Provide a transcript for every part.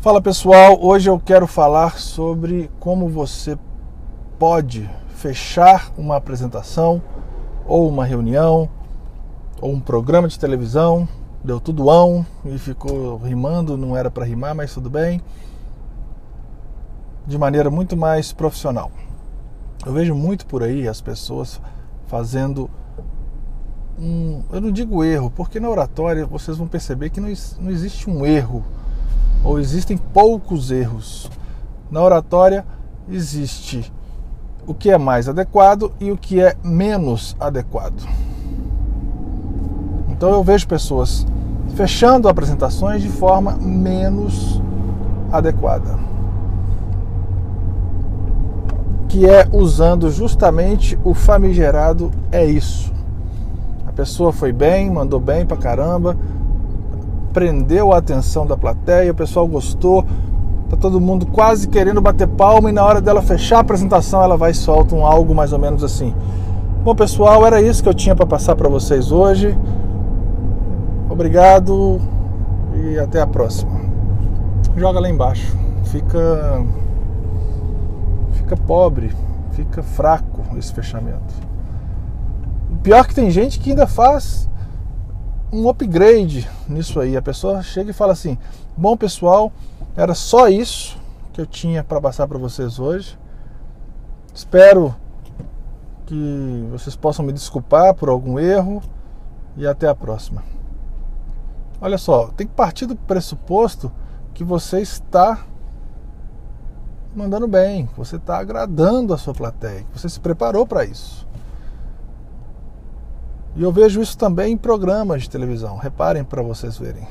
Fala pessoal, hoje eu quero falar sobre como você pode fechar uma apresentação ou uma reunião ou um programa de televisão, deu tudo ão e ficou rimando, não era para rimar, mas tudo bem, de maneira muito mais profissional. Eu vejo muito por aí as pessoas fazendo um, eu não digo erro, porque na oratória vocês vão perceber que não, não existe um erro ou existem poucos erros. Na oratória existe o que é mais adequado e o que é menos adequado. Então eu vejo pessoas fechando apresentações de forma menos adequada. Que é usando justamente o famigerado é isso. A pessoa foi bem, mandou bem pra caramba, prendeu a atenção da plateia, o pessoal gostou, tá todo mundo quase querendo bater palma e na hora dela fechar a apresentação ela vai e solta um algo mais ou menos assim. Bom pessoal, era isso que eu tinha para passar para vocês hoje. Obrigado e até a próxima. Joga lá embaixo. Fica fica pobre, fica fraco esse fechamento. Pior que tem gente que ainda faz um upgrade nisso aí. A pessoa chega e fala assim: Bom, pessoal, era só isso que eu tinha para passar para vocês hoje. Espero que vocês possam me desculpar por algum erro e até a próxima. Olha só, tem que partir do pressuposto que você está mandando bem, você está agradando a sua plateia, você se preparou para isso. E eu vejo isso também em programas de televisão. Reparem para vocês verem.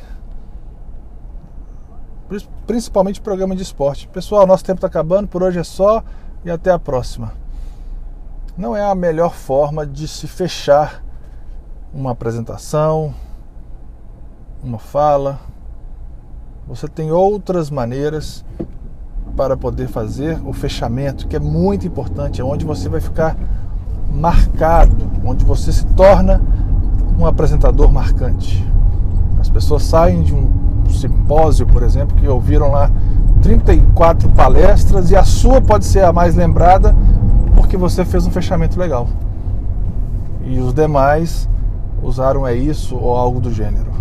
Principalmente programa de esporte. Pessoal, nosso tempo está acabando, por hoje é só e até a próxima. Não é a melhor forma de se fechar uma apresentação, uma fala. Você tem outras maneiras para poder fazer o fechamento, que é muito importante, é onde você vai ficar marcado, onde você se torna um apresentador marcante. As pessoas saem de um simpósio, por exemplo, que ouviram lá 34 palestras e a sua pode ser a mais lembrada porque você fez um fechamento legal. E os demais usaram é isso ou algo do gênero.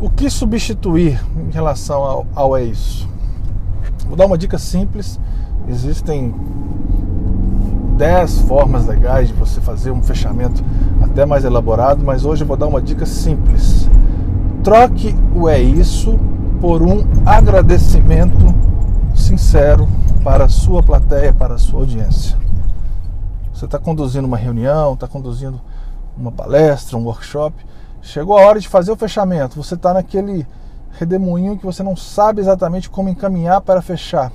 O que substituir em relação ao, ao é isso? Vou dar uma dica simples. Existem 10 formas legais de você fazer um fechamento até mais elaborado, mas hoje eu vou dar uma dica simples. Troque o é isso por um agradecimento sincero para a sua plateia, para a sua audiência. Você está conduzindo uma reunião, está conduzindo uma palestra, um workshop. Chegou a hora de fazer o fechamento. Você está naquele redemoinho que você não sabe exatamente como encaminhar para fechar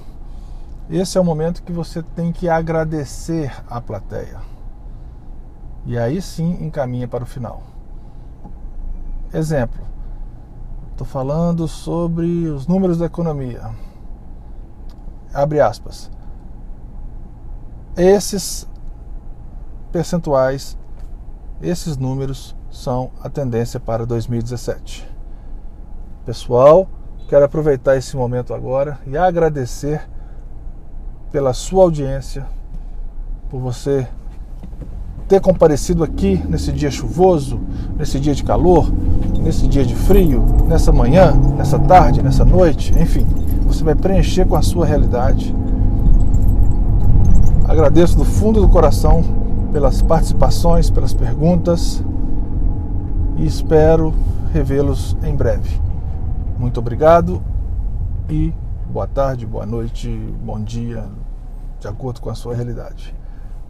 esse é o momento que você tem que agradecer à plateia. E aí sim encaminha para o final. Exemplo: estou falando sobre os números da economia. Abre aspas. Esses percentuais, esses números são a tendência para 2017. Pessoal, quero aproveitar esse momento agora e agradecer pela sua audiência, por você ter comparecido aqui nesse dia chuvoso, nesse dia de calor, nesse dia de frio, nessa manhã, nessa tarde, nessa noite, enfim, você vai preencher com a sua realidade. Agradeço do fundo do coração pelas participações, pelas perguntas e espero revê-los em breve. Muito obrigado e boa tarde, boa noite, bom dia, de acordo com a sua realidade.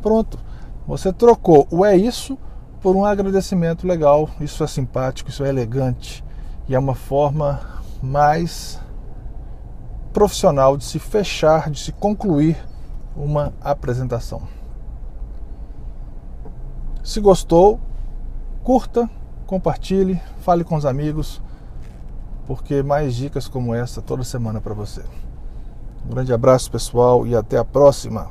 Pronto, você trocou o é isso por um agradecimento legal. Isso é simpático, isso é elegante e é uma forma mais profissional de se fechar, de se concluir uma apresentação. Se gostou, curta, compartilhe, fale com os amigos porque mais dicas como essa toda semana para você. Um grande abraço, pessoal, e até a próxima.